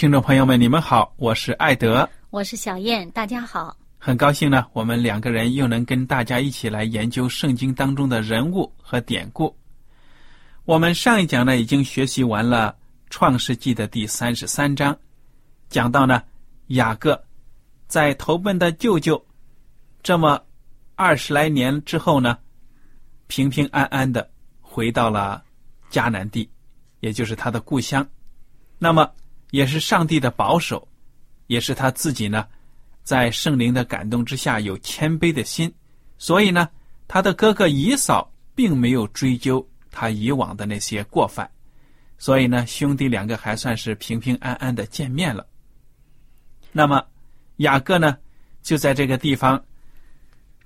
听众朋友们，你们好，我是艾德，我是小燕，大家好。很高兴呢，我们两个人又能跟大家一起来研究圣经当中的人物和典故。我们上一讲呢，已经学习完了《创世纪》的第三十三章，讲到呢，雅各在投奔的舅舅这么二十来年之后呢，平平安安的回到了迦南地，也就是他的故乡。那么，也是上帝的保守，也是他自己呢，在圣灵的感动之下有谦卑的心，所以呢，他的哥哥以扫并没有追究。他以往的那些过犯，所以呢，兄弟两个还算是平平安安的见面了。那么，雅各呢，就在这个地方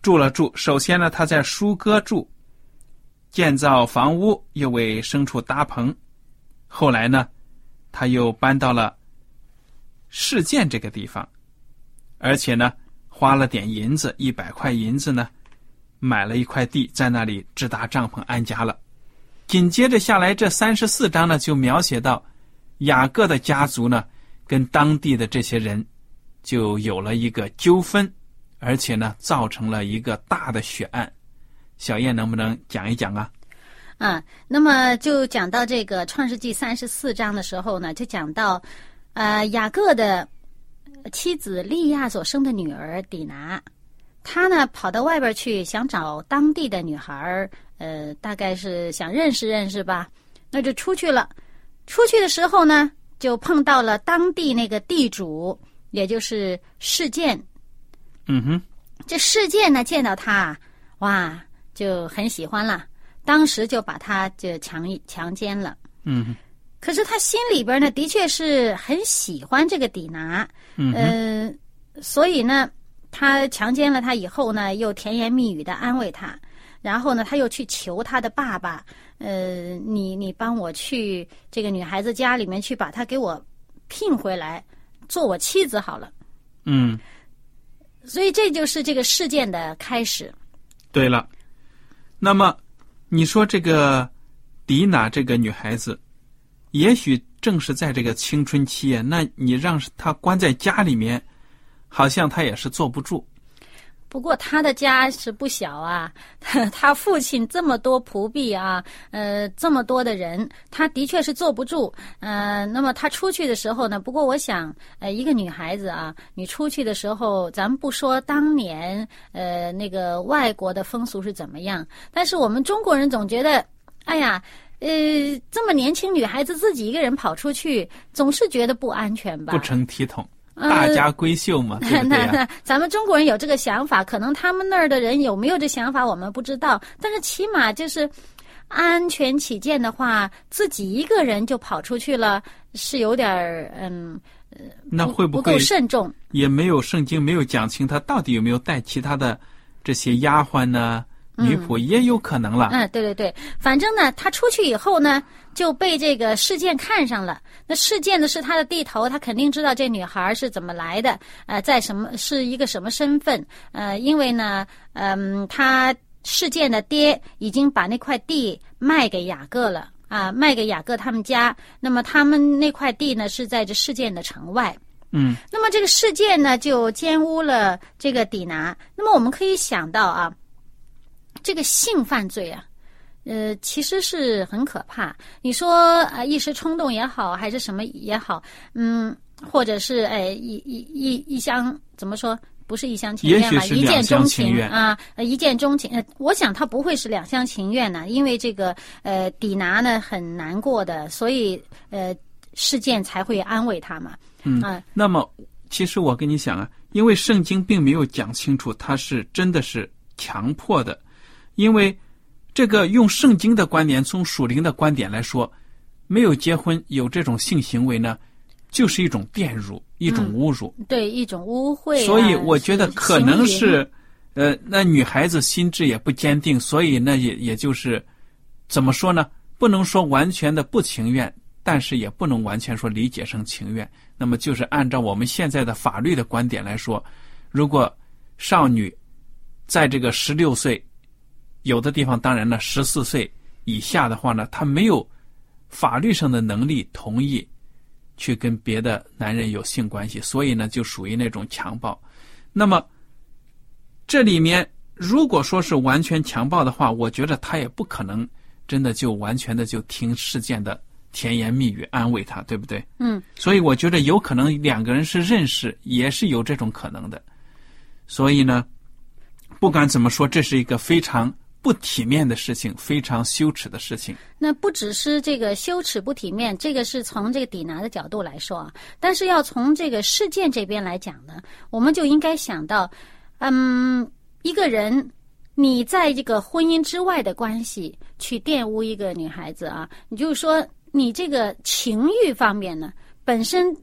住了住。首先呢，他在舒哥住，建造房屋，又为牲畜搭棚。后来呢，他又搬到了事件这个地方，而且呢，花了点银子，一百块银子呢，买了一块地，在那里支搭帐篷安家了。紧接着下来，这三十四章呢，就描写到雅各的家族呢，跟当地的这些人就有了一个纠纷，而且呢，造成了一个大的血案。小燕能不能讲一讲啊？啊，那么就讲到这个《创世纪》三十四章的时候呢，就讲到呃雅各的妻子利亚所生的女儿底拿，她呢跑到外边去想找当地的女孩儿。呃，大概是想认识认识吧，那就出去了。出去的时候呢，就碰到了当地那个地主，也就是事件。嗯哼，这事件呢，见到他，哇，就很喜欢了，当时就把他就强强奸了。嗯，可是他心里边呢，的确是很喜欢这个底拿。嗯，所以呢，他强奸了他以后呢，又甜言蜜语的安慰他。然后呢，他又去求他的爸爸，呃，你你帮我去这个女孩子家里面去，把她给我聘回来，做我妻子好了。嗯，所以这就是这个事件的开始。对了，那么你说这个迪娜这个女孩子，也许正是在这个青春期啊，那你让她关在家里面，好像她也是坐不住。不过他的家是不小啊，他父亲这么多仆婢啊，呃，这么多的人，他的确是坐不住。呃，那么他出去的时候呢？不过我想，呃，一个女孩子啊，你出去的时候，咱们不说当年呃那个外国的风俗是怎么样，但是我们中国人总觉得，哎呀，呃，这么年轻女孩子自己一个人跑出去，总是觉得不安全吧？不成体统。大家闺秀嘛，对不对那咱们中国人有这个想法，可能他们那儿的人有没有这想法，我们不知道。但是起码就是安全起见的话，自己一个人就跑出去了，是有点儿嗯，那会不够慎重？也没有圣经没有讲清他到底有没有带其他的这些丫鬟呢，女仆也有可能了。嗯，对对对，反正呢，他出去以后呢，就被这个事件看上了。那事件呢是他的地头，他肯定知道这女孩是怎么来的，呃，在什么是一个什么身份。呃，因为呢，嗯，他事件的爹已经把那块地卖给雅各了啊，卖给雅各他们家。那么他们那块地呢是在这事件的城外。嗯，那么这个事件呢就奸污了这个底拿。那么我们可以想到啊。这个性犯罪啊，呃，其实是很可怕。你说啊，一时冲动也好，还是什么也好，嗯，或者是哎，一一一一厢怎么说？不是一厢情愿吧？一见钟情啊，一见钟情。呃，我想他不会是两厢情愿呢，因为这个呃，抵拿呢很难过的，所以呃，事件才会安慰他嘛。嗯啊，那么其实我跟你讲啊，因为圣经并没有讲清楚他是真的是强迫的。因为这个用圣经的观点，从属灵的观点来说，没有结婚有这种性行为呢，就是一种玷辱，一种侮辱，对，一种污秽。所以我觉得可能是，呃，那女孩子心智也不坚定，所以那也也就是怎么说呢？不能说完全的不情愿，但是也不能完全说理解成情愿。那么就是按照我们现在的法律的观点来说，如果少女在这个十六岁。有的地方当然呢，十四岁以下的话呢，他没有法律上的能力同意去跟别的男人有性关系，所以呢，就属于那种强暴。那么这里面如果说是完全强暴的话，我觉得他也不可能真的就完全的就听事件的甜言蜜语安慰他，对不对？嗯。所以我觉得有可能两个人是认识，也是有这种可能的。所以呢，不管怎么说，这是一个非常。不体面的事情，非常羞耻的事情。那不只是这个羞耻不体面，这个是从这个抵拿的角度来说啊。但是要从这个事件这边来讲呢，我们就应该想到，嗯，一个人你在这个婚姻之外的关系去玷污一个女孩子啊，你就是说你这个情欲方面呢，本身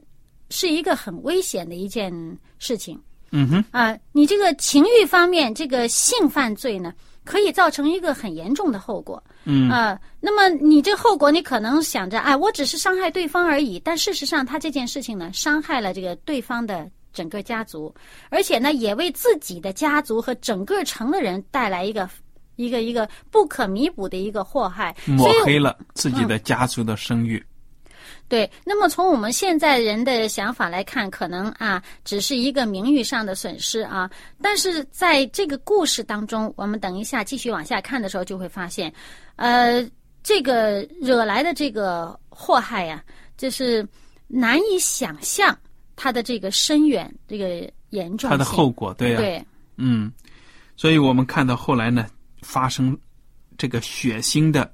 是一个很危险的一件事情。嗯哼。啊，你这个情欲方面这个性犯罪呢？可以造成一个很严重的后果，嗯。啊，那么你这后果，你可能想着，哎，我只是伤害对方而已，但事实上，他这件事情呢，伤害了这个对方的整个家族，而且呢，也为自己的家族和整个城的人带来一个一个一个不可弥补的一个祸害，抹黑了自己的家族的声誉。对，那么从我们现在人的想法来看，可能啊，只是一个名誉上的损失啊。但是在这个故事当中，我们等一下继续往下看的时候，就会发现，呃，这个惹来的这个祸害呀，就是难以想象它的这个深远、这个严重。它的后果，对呀，对，嗯，所以我们看到后来呢，发生这个血腥的。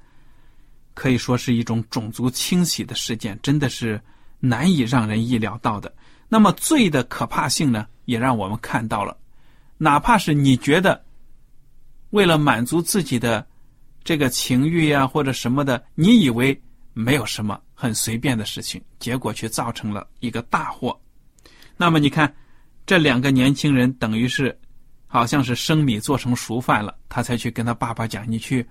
可以说是一种种族清洗的事件，真的是难以让人意料到的。那么罪的可怕性呢，也让我们看到了。哪怕是你觉得为了满足自己的这个情欲呀，或者什么的，你以为没有什么很随便的事情，结果却造成了一个大祸。那么你看，这两个年轻人等于是好像是生米做成熟饭了，他才去跟他爸爸讲：“你去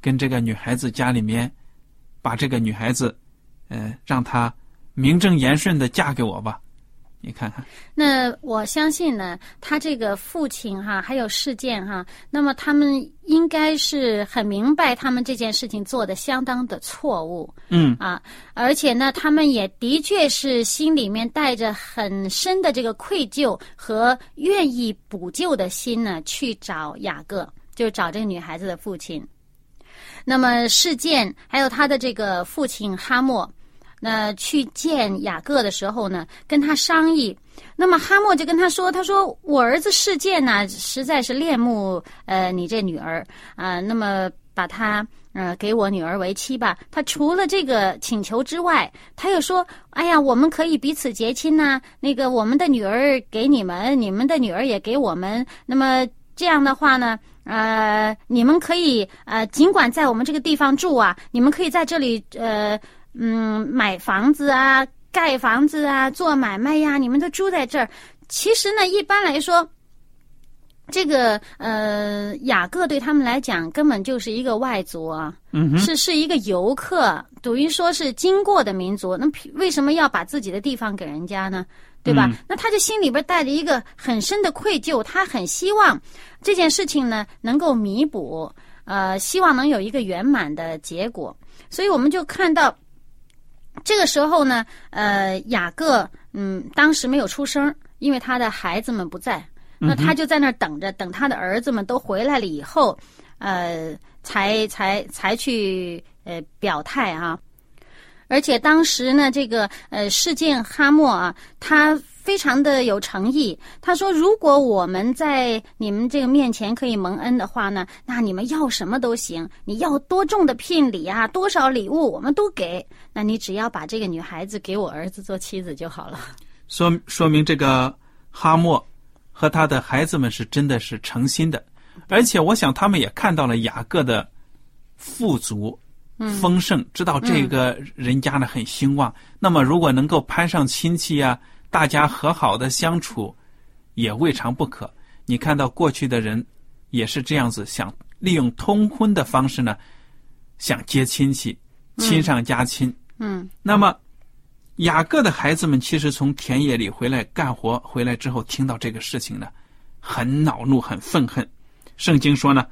跟这个女孩子家里面。”把这个女孩子，呃，让她名正言顺的嫁给我吧，你看看。那我相信呢，他这个父亲哈，还有事件哈，那么他们应该是很明白他们这件事情做的相当的错误。嗯啊，而且呢，他们也的确是心里面带着很深的这个愧疚和愿意补救的心呢，去找雅各，就找这个女孩子的父亲。那么事件还有他的这个父亲哈莫，那去见雅各的时候呢，跟他商议。那么哈莫就跟他说：“他说我儿子事件呢，实在是恋慕呃你这女儿啊，那么把她呃给我女儿为妻吧。他除了这个请求之外，他又说：哎呀，我们可以彼此结亲呐，那个我们的女儿给你们，你们的女儿也给我们。那么这样的话呢？”呃，你们可以呃，尽管在我们这个地方住啊，你们可以在这里呃，嗯，买房子啊，盖房子啊，做买卖呀，你们都住在这儿。其实呢，一般来说，这个呃，雅各对他们来讲根本就是一个外族啊，嗯，是是一个游客，等于说是经过的民族。那为什么要把自己的地方给人家呢？对吧？嗯那他就心里边带着一个很深的愧疚，他很希望这件事情呢能够弥补，呃，希望能有一个圆满的结果。所以我们就看到，这个时候呢，呃，雅各嗯当时没有出声，因为他的孩子们不在，那他就在那儿等着，等他的儿子们都回来了以后，呃，才才才去呃表态啊。而且当时呢，这个呃事件哈默啊，他非常的有诚意。他说，如果我们在你们这个面前可以蒙恩的话呢，那你们要什么都行，你要多重的聘礼啊，多少礼物我们都给。那你只要把这个女孩子给我儿子做妻子就好了。说说明这个哈默和他的孩子们是真的是诚心的，而且我想他们也看到了雅各的富足、丰盛，知道这个人家呢很兴旺。那么如果能够攀上亲戚啊，大家和好的相处，也未尝不可。你看到过去的人也是这样子，想利用通婚的方式呢，想接亲戚，亲上加亲。嗯那么，雅各的孩子们其实从田野里回来干活回来之后，听到这个事情呢，很恼怒，很愤恨。圣经说呢，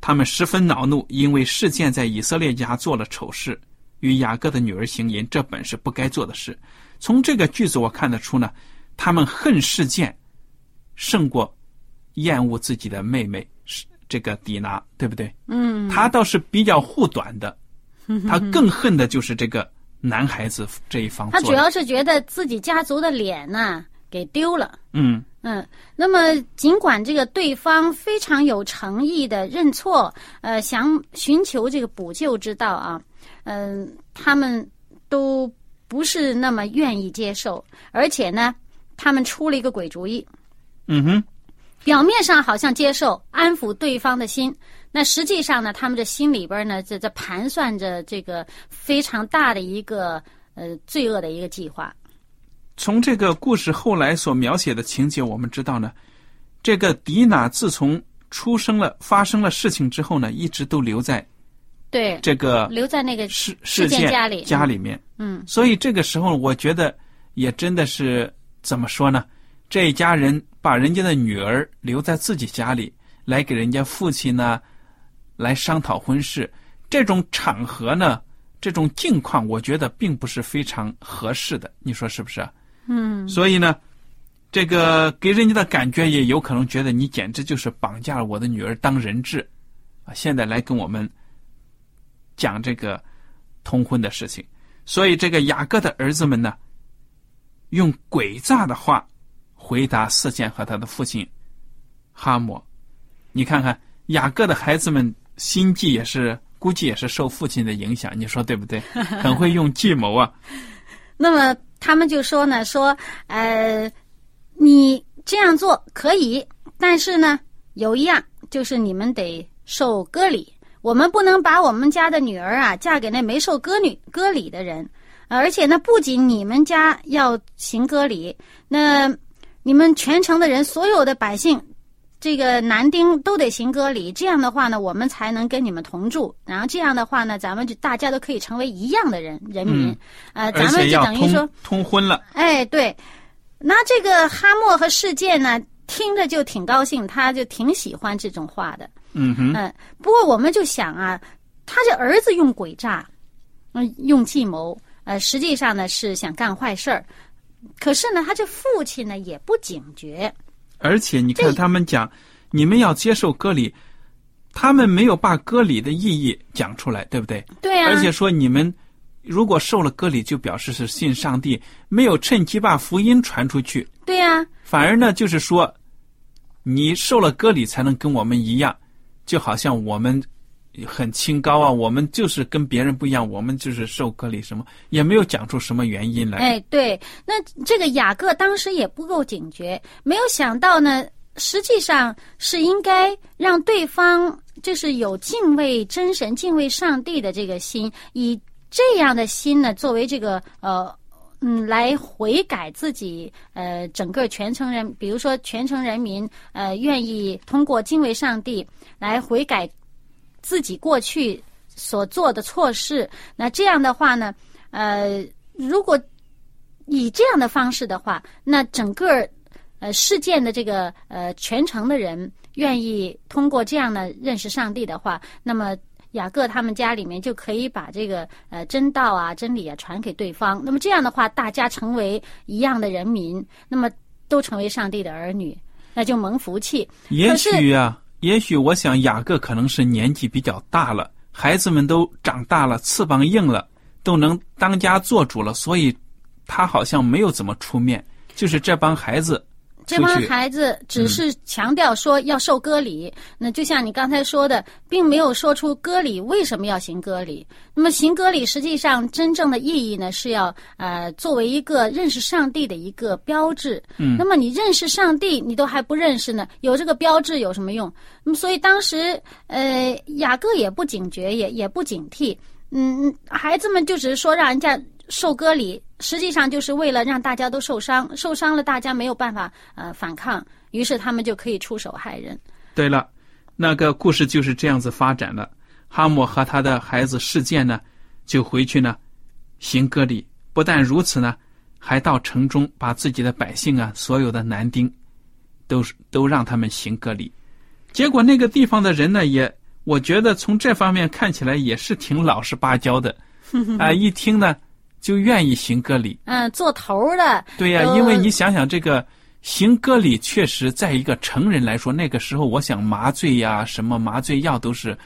他们十分恼怒，因为事件在以色列家做了丑事，与雅各的女儿行淫，这本是不该做的事。从这个句子我看得出呢，他们恨事件胜过厌恶自己的妹妹是这个底拿，对不对？嗯他倒是比较护短的，他更恨的就是这个男孩子这一方他。主要是觉得自己家族的脸呢给丢了。嗯嗯，那么尽管这个对方非常有诚意的认错，呃，想寻求这个补救之道啊，嗯、他们都不是那么愿意接受，而且呢，他们出了一个鬼主意，嗯哼，表面上好像接受安抚对方的心，那实际上呢，他们这心里边呢，在在盘算着这个非常大的一个呃罪恶的一个计划。从这个故事后来所描写的情节，我们知道呢，这个迪娜自从出生了、发生了事情之后呢，一直都留在对，这个留在那个事事事件件家里家里面。嗯所以这个时候，我觉得也真的是怎么说呢？这一家人把人家的女儿留在自己家里，来给人家父亲呢，来商讨婚事，这种场合呢，这种境况，我觉得并不是非常合适的。你说是不是啊？嗯所以呢，这个给人家的感觉也有可能觉得你简直就是绑架了我的女儿当人质，啊，现在来跟我们讲这个通婚的事情。所以这个雅各的儿子们呢，用诡诈的话回答事件和他的父亲哈姆。你看看雅各的孩子们心计也是，估计也是受父亲的影响，你说对不对？很会用计谋啊。那么他们就说呢，说呃，你这样做可以，但是呢，有一样就是你们得受割礼，我们不能把我们家的女儿啊嫁给那没受割女割礼的人，而且呢，不仅你们家要行割礼，那你们全城的人，所有的百姓。这个男丁都得行割礼，这样的话呢，我们才能跟你们同住。然后这样的话呢，咱们就大家都可以成为一样的人人民。嗯呃，咱们就等于说通，通婚了。哎，对，那这个哈默和世界呢，听着就挺高兴，他就挺喜欢这种话的。嗯哼，嗯，不过我们就想啊，他这儿子用诡诈，嗯，用计谋，呃，实际上呢是想干坏事儿。可是呢，他这父亲呢也不警觉。而且你看他们讲，你们要接受割礼，他们没有把割礼的意义讲出来，对不对？对啊，而且说你们如果受了割礼，就表示是信上帝，没有趁机把福音传出去，对呀、反而呢就是说，你受了割礼才能跟我们一样，就好像我们很清高啊，我们就是跟别人不一样，我们就是受割礼什么，也没有讲出什么原因来。哎，对，那这个雅各当时也不够警觉，没有想到呢，实际上是应该让对方就是有敬畏真神、敬畏上帝的这个心，以这样的心呢作为这个呃嗯，来悔改自己，呃，整个全城人，比如说全城人民，呃，愿意通过敬畏上帝来悔改自己过去所做的错事。那这样的话呢，呃，如果以这样的方式的话，那整个呃事件的这个呃全程的人愿意通过这样的认识上帝的话，那么。雅各他们家里面就可以把这个呃真道啊、真理啊传给对方。那么这样的话，大家成为一样的人民，那么都成为上帝的儿女，那就蒙福气。也许啊，也许我想雅各可能是年纪比较大了，孩子们都长大了，翅膀硬了，都能当家做主了，所以他好像没有怎么出面，就是这帮孩子。这帮孩子只是强调说要受割礼，那就像你刚才说的，并没有说出割礼为什么要行割礼。那么行割礼实际上真正的意义呢，是要呃作为一个认识上帝的一个标志。嗯。那么你认识上帝，你都还不认识呢，有这个标志有什么用？那么所以当时呃雅各也不警觉，也也不警惕。嗯，孩子们就只是说让人家。受割礼实际上就是为了让大家都受伤，受伤了大家没有办法呃反抗，于是他们就可以出手害人。对了，那个故事就是这样子发展的。哈姆和他的孩子事件呢，就回去呢行割礼。不但如此呢，还到城中把自己的百姓啊，所有的男丁，都都让他们行割礼。结果那个地方的人呢，也我觉得从这方面看起来也是挺老实巴交的 啊，一听呢。就愿意行割礼，嗯，做头的。对呀，因为你想想，这个行割礼确实在一个成人来说，那个时候我想麻醉呀，什么麻醉药都是，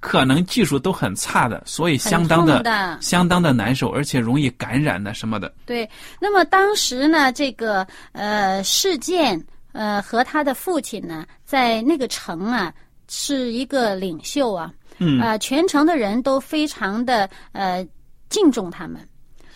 可能技术都很差的，所以相当的相当的难受，而且容易感染的什么的。对，那么当时呢，这个呃事件呃和他的父亲呢，在那个城啊是一个领袖啊，嗯，啊，全城的人都非常的呃。敬重他们，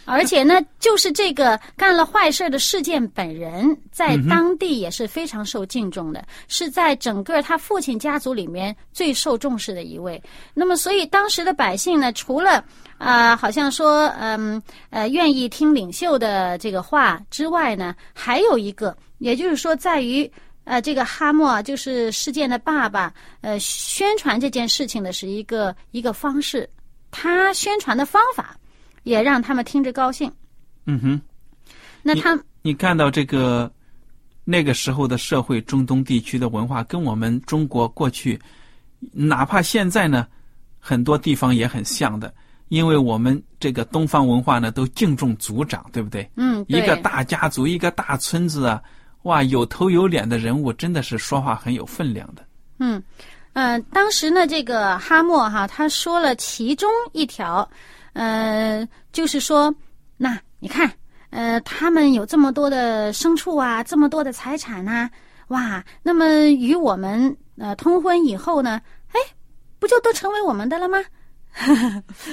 而且呢，就是这个干了坏事的事件本人，在当地也是非常受敬重的，是在整个他父亲家族里面最受重视的一位。那么，所以当时的百姓呢，除了啊，好像说嗯呃愿意听领袖的这个话之外呢，还有一个，也就是说，在于呃这个哈莫就是事件的爸爸，呃宣传这件事情的是一个一个方式，他宣传的方法。也让他们听着高兴。嗯哼，那他你看到这个那个时候的社会，中东地区的文化跟我们中国过去，哪怕现在呢，很多地方也很像的。因为我们这个东方文化呢，都敬重族长，对不对？嗯，一个大家族，一个大村子啊，哇，有头有脸的人物，真的是说话很有分量的。嗯嗯，当时呢，这个哈默哈他说了其中一条。呃，就是说，那你看，呃，他们有这么多的牲畜啊，这么多的财产呐，哇，那么与我们呃通婚以后呢，哎，不就都成为我们的了吗？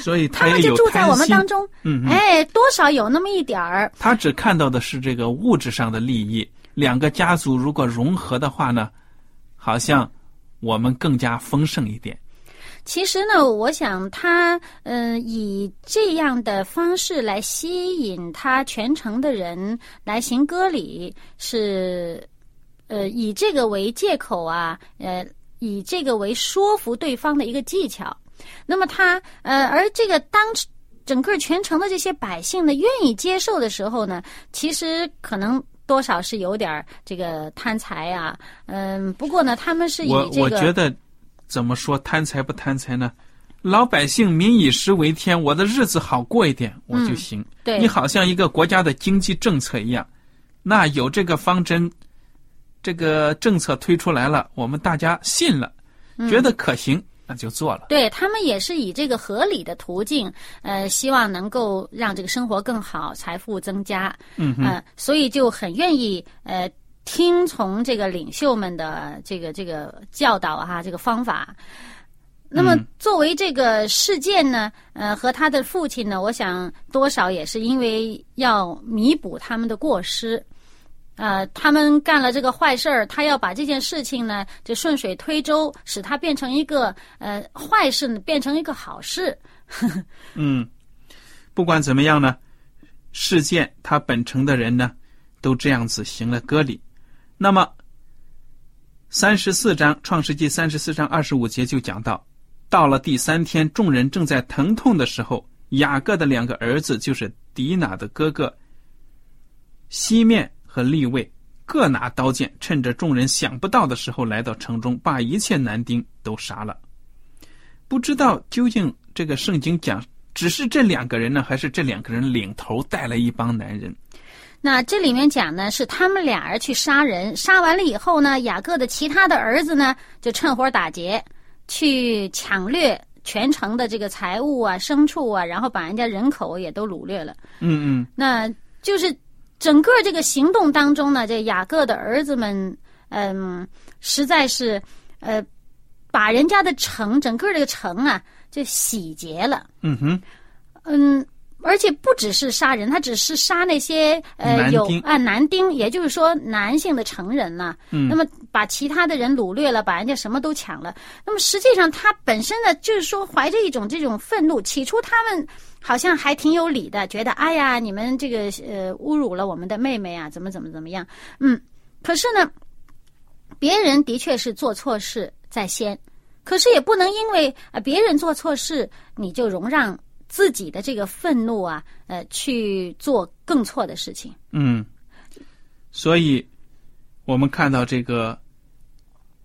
所以 他们就住在我们当中，嗯，哎，多少有那么一点儿。他只看到的是这个物质上的利益，两个家族如果融合的话呢，好像我们更加丰盛一点。其实呢，我想他嗯，以这样的方式来吸引他全城的人来行割礼，是呃以这个为借口啊，呃以这个为说服对方的一个技巧。那么他呃，而这个当整个全城的这些百姓呢愿意接受的时候呢，其实可能多少是有点这个贪财啊。嗯，不过呢，他们是以这个我觉得。怎么说贪财不贪财呢？老百姓民以食为天，我的日子好过一点，我就行。对你好像一个国家的经济政策一样，那有这个方针，这个政策推出来了，我们大家信了，觉得可行，那就做了。对他们也是以这个合理的途径，呃，希望能够让这个生活更好，财富增加。嗯嗯，所以就很愿意呃。听从这个领袖们的这个这个教导哈，这个方法。那么作为这个事件呢，呃，和他的父亲呢，我想多少也是因为要弥补他们的过失。呃，他们干了这个坏事儿，他要把这件事情呢，就顺水推舟，使它变成一个呃坏事，变成一个好事。嗯，不管怎么样呢，事件他本城的人呢，都这样子行了割礼。那么三十四章《创世纪》三十四章二十五节就讲到，到了第三天，众人正在疼痛的时候，雅各的两个儿子，就是迪娜的哥哥西面和利位，各拿刀剑，趁着众人想不到的时候，来到城中，把一切男丁都杀了。不知道究竟这个圣经讲只是这两个人呢，还是这两个人领头带了一帮男人？那这里面讲呢，是他们俩人去杀人，杀完了以后呢，雅各的其他的儿子呢，就趁火打劫，去抢掠全城的这个财物啊、牲畜啊，然后把人家人口也都掳掠了。嗯嗯那就是整个这个行动当中呢，这雅各的儿子们，嗯，实在是，呃，把人家的城，整个这个城啊，就洗劫了。嗯哼，嗯，而且不只是杀人，他只是杀那些呃有啊男丁，也就是说男性的成人呐、嗯那么把其他的人掳掠了，把人家什么都抢了。那么实际上他本身呢，就是说怀着一种这种愤怒。起初他们好像还挺有理的，觉得哎呀，你们这个呃侮辱了我们的妹妹啊，怎么怎么怎么样？嗯，可是呢，别人的确是做错事在先，可是也不能因为啊别人做错事，你就容让自己的这个愤怒啊，呃，去做更错的事情。嗯，所以我们看到这个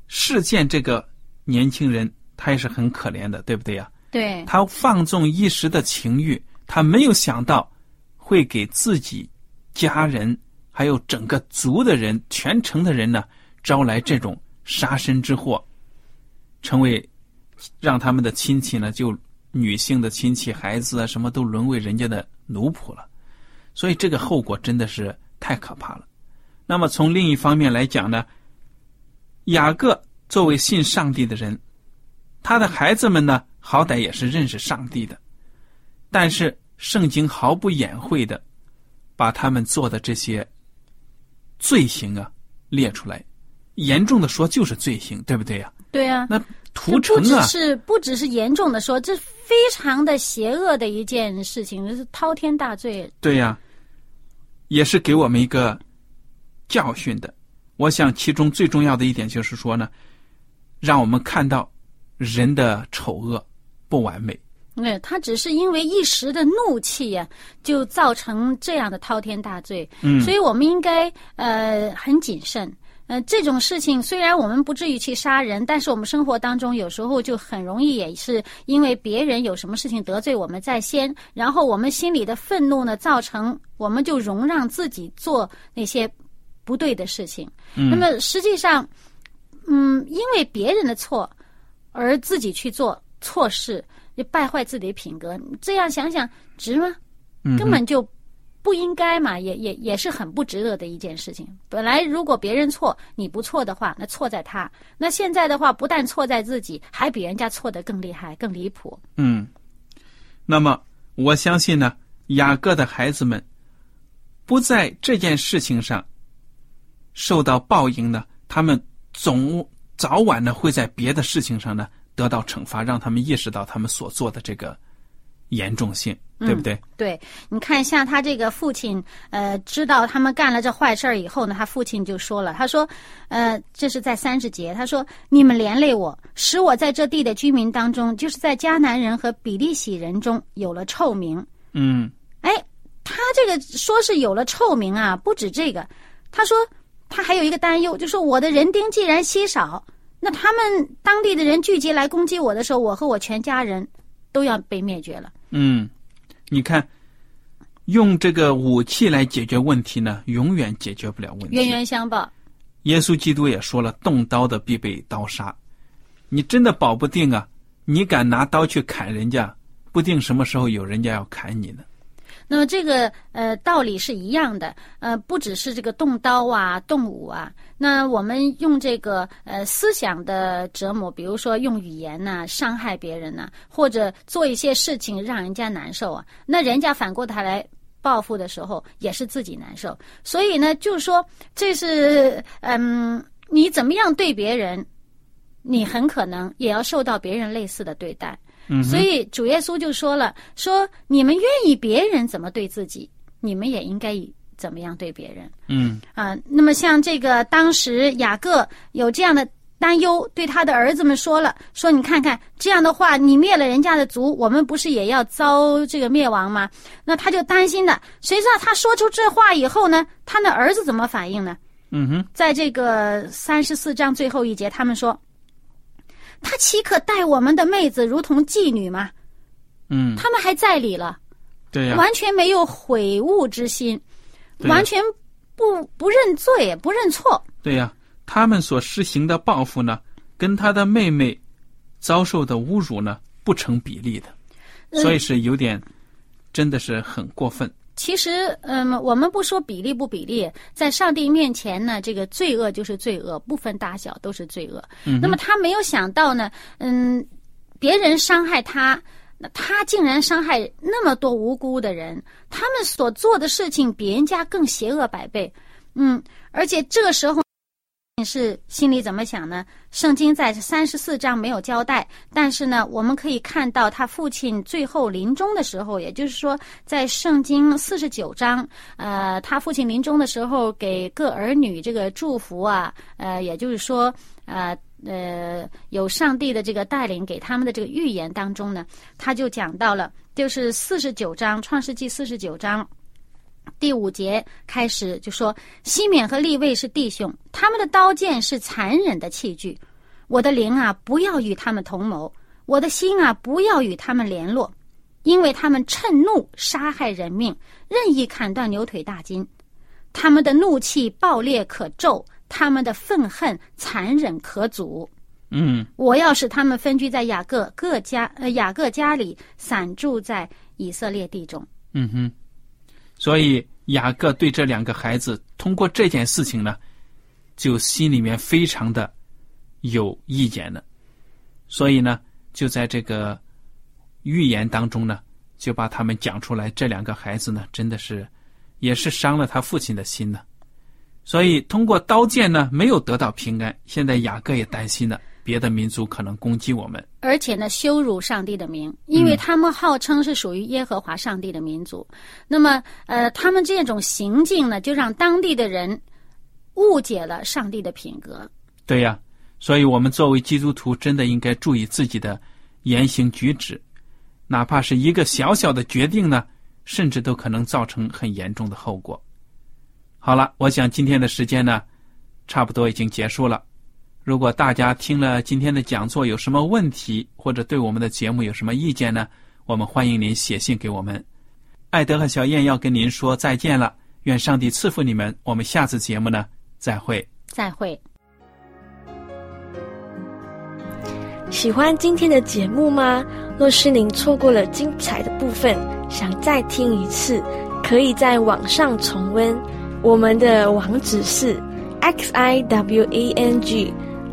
事件，这个年轻人他也是很可怜的，对不对呀、对，他放纵一时的情欲，他没有想到会给自己家人还有整个族的人、全城的人呢招来这种杀身之祸，成为让他们的亲戚呢，就女性的亲戚、孩子啊，什么都沦为人家的奴仆了。所以这个后果真的是太可怕了。那么从另一方面来讲呢，雅各作为信上帝的人，他的孩子们呢，好歹也是认识上帝的，但是圣经毫不掩晦的把他们做的这些罪行啊列出来，严重的说就是罪行，对不对呀、对啊，那屠城啊，只是不只是严重的说，这非常的邪恶的一件事情，这是滔天大罪。对呀、也是给我们一个教训的。我想其中最重要的一点就是说呢，让我们看到人的丑恶不完美。对他只是因为一时的怒气呀、就造成这样的滔天大罪。嗯所以我们应该呃很谨慎。呃，这种事情虽然我们不至于去杀人，但是我们生活当中有时候就很容易也是因为别人有什么事情得罪我们在先，然后我们心里的愤怒呢，造成我们就容让自己做那些不对的事情。嗯那么实际上，嗯，因为别人的错而自己去做错事，就败坏自己的品格，这样想想值吗？嗯根本就不应该嘛，也也也是很不值得的一件事情。本来如果别人错你不错的话，那错在他；那现在的话，不但错在自己，还比人家错的更厉害、更离谱。嗯，那么我相信呢，雅各的孩子们不在这件事情上受到报应呢，他们总早晚呢会在别的事情上呢得到惩罚，让他们意识到他们所做的这个严重性，对不对？对，你看，像他这个父亲，呃，知道他们干了这坏事儿以后呢，他父亲就说了，他说，呃，这是在三十节，他说，你们连累我，使我在这地的居民当中，就是在迦南人和比利洗人中有了臭名。嗯哎，他这个说是有了臭名啊，不止这个，他说他还有一个担忧，就说我的人丁既然稀少，那他们当地的人聚集来攻击我的时候，我和我全家人都要被灭绝了。嗯，你看，用这个武器来解决问题呢，永远解决不了问题。冤冤相报。耶稣基督也说了，动刀的必被刀杀。你真的保不定啊！你敢拿刀去砍人家，不定什么时候有人家要砍你呢。那么这个呃道理是一样的，呃，不只是这个动刀啊、动武啊，那我们用这个呃思想的折磨，比如说用语言呐、伤害别人呐、或者做一些事情让人家难受啊，那人家反过头来报复的时候，也是自己难受。所以呢，就是说这是嗯，你怎么样对别人，你很可能也要受到别人类似的对待。嗯，所以主耶稣就说了：“说你们愿意别人怎么对自己，你们也应该以怎么样对别人嗯啊？那么像这个当时雅各有这样的担忧，对他的儿子们说了，说你看看这样的话，你灭了人家的族，我们不是也要遭这个灭亡吗？那他就担心的。谁知道他说出这话以后呢，他的儿子怎么反应呢？嗯哼，在这个三十四章最后一节，他们说：“他岂可待我们的妹子如同妓女吗？”嗯，他们还在理了，对呀、完全没有悔悟之心，完全不不认罪、不认错。对呀、他们所施行的报复呢，跟他的妹妹遭受的侮辱呢不成比例的，嗯。所以是有点，真的是很过分。其实，嗯，我们不说比例不比例，在上帝面前呢，这个罪恶就是罪恶，不分大小都是罪恶。嗯那么他没有想到呢，嗯，别人伤害他，那他竟然伤害那么多无辜的人，他们所做的事情比人家更邪恶百倍。嗯，而且这个时候。你是心里怎么想呢？圣经在三十四章没有交代，但是呢，我们可以看到他父亲最后临终的时候，也就是说，在圣经四十九章，呃，他父亲临终的时候给各儿女这个祝福啊，呃，也就是说，呃呃，有上帝的这个带领给他们的这个预言当中呢，他就讲到了，就是四十九章创世纪四十九章。第五节开始就说：“西缅和利位是弟兄，他们的刀剑是残忍的器具。我的灵啊，不要与他们同谋；我的心啊，不要与他们联络，因为他们趁怒杀害人命，任意砍断牛腿大筋。他们的怒气暴烈可咒，他们的愤恨残忍可阻。嗯我要使他们分居在雅各各家呃雅各家里，散住在以色列地中。嗯哼，所以雅各对这两个孩子通过这件事情呢，就心里面非常的有意见了，所以呢，就在这个预言当中呢，就把他们讲出来。这两个孩子呢，真的是也是伤了他父亲的心呢。所以通过刀剑呢，没有得到平安。现在雅各也担心了，别的民族可能攻击我们。而且呢，羞辱上帝的名，因为他们号称是属于耶和华上帝的民族。那么，呃，他们这种行径呢，就让当地的人误解了上帝的品格。对呀，所以我们作为基督徒，真的应该注意自己的言行举止，哪怕是一个小小的决定呢，甚至都可能造成很严重的后果。好了，我想今天的时间呢，差不多已经结束了。如果大家听了今天的讲座有什么问题，或者对我们的节目有什么意见呢？我们欢迎您写信给我们。艾德和小燕要跟您说再见了，愿上帝赐福你们。我们下次节目呢，再会。再会。喜欢今天的节目吗？若是您错过了精彩的部分，想再听一次，可以在网上重温。我们的网址是 x i w a n g